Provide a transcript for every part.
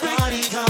Party.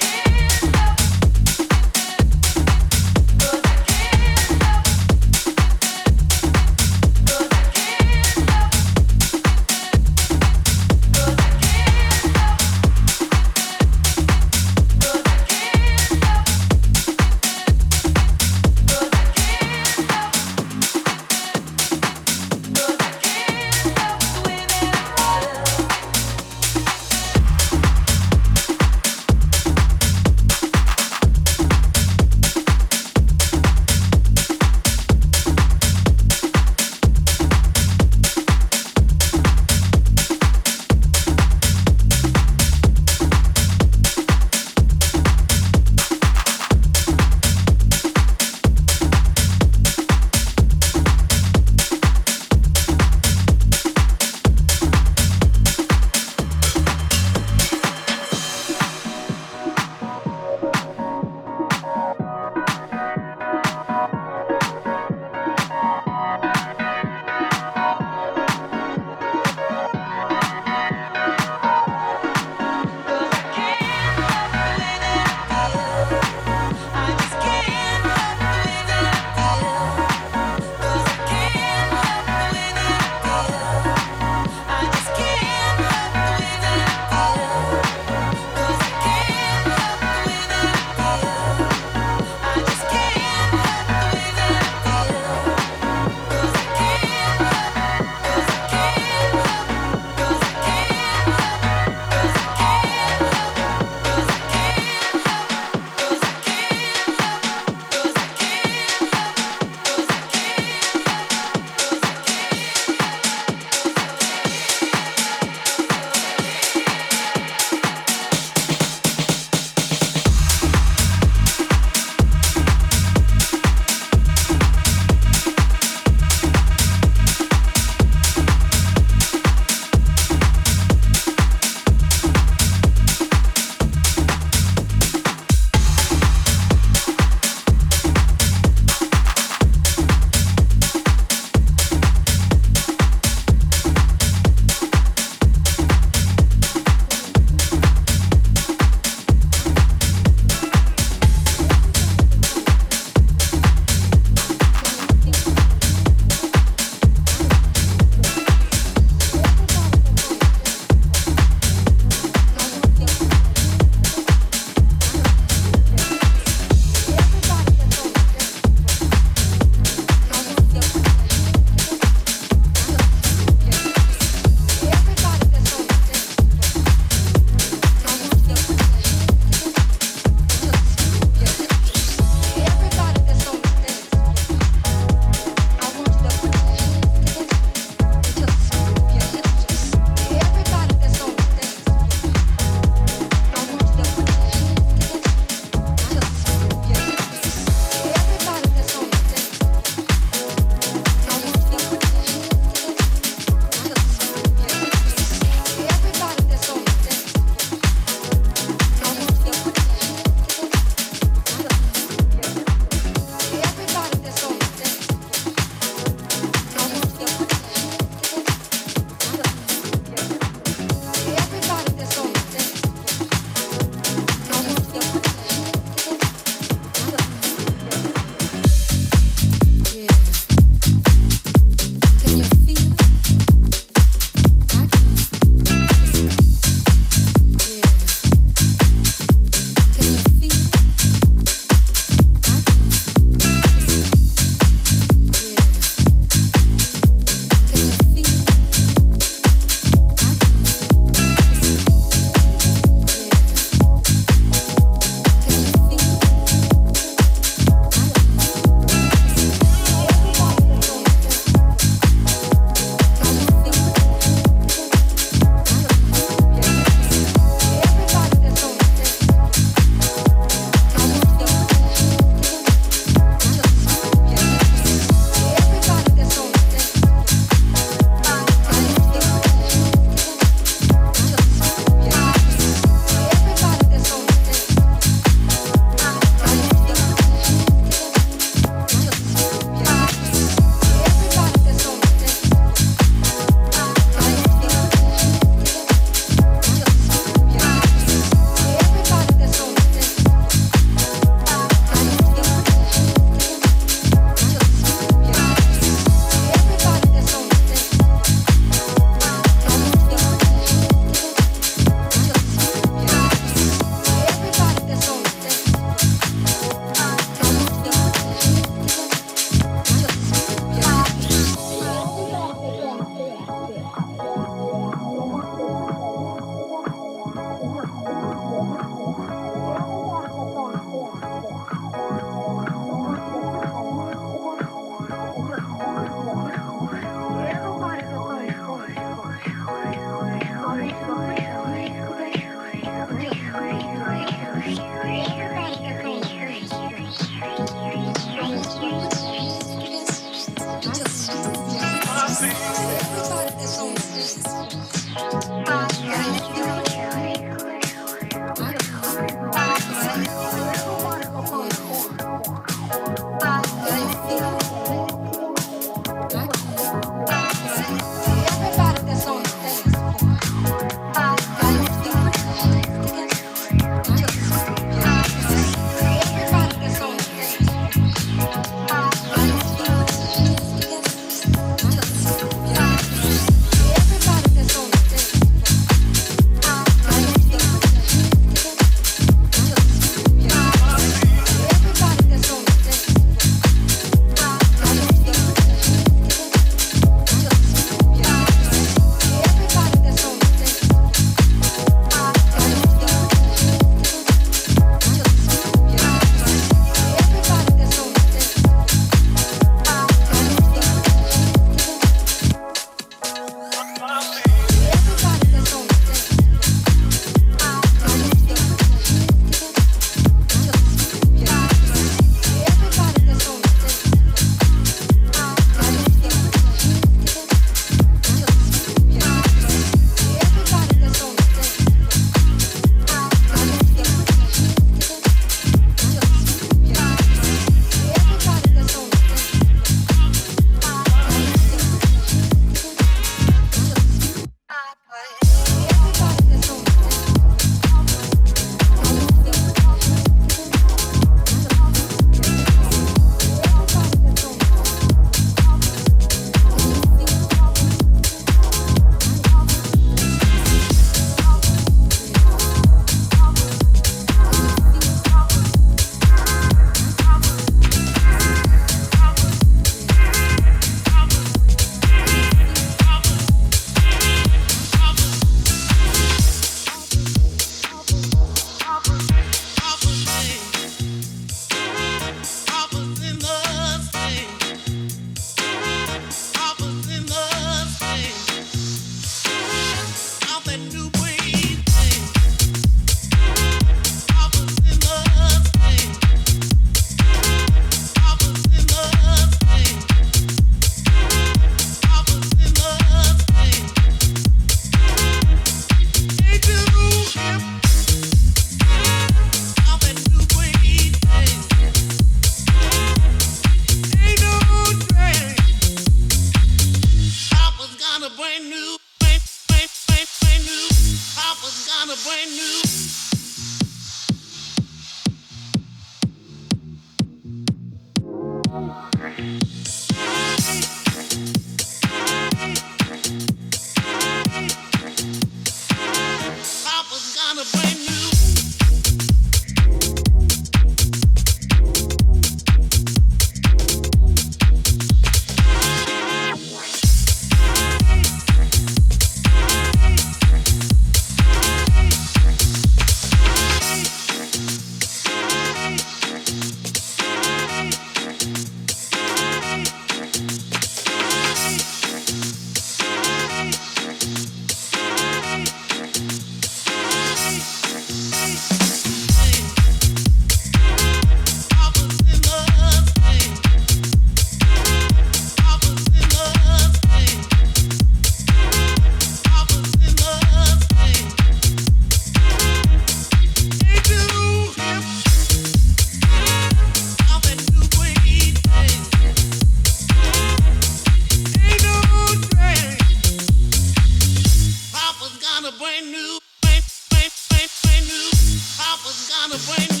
flame.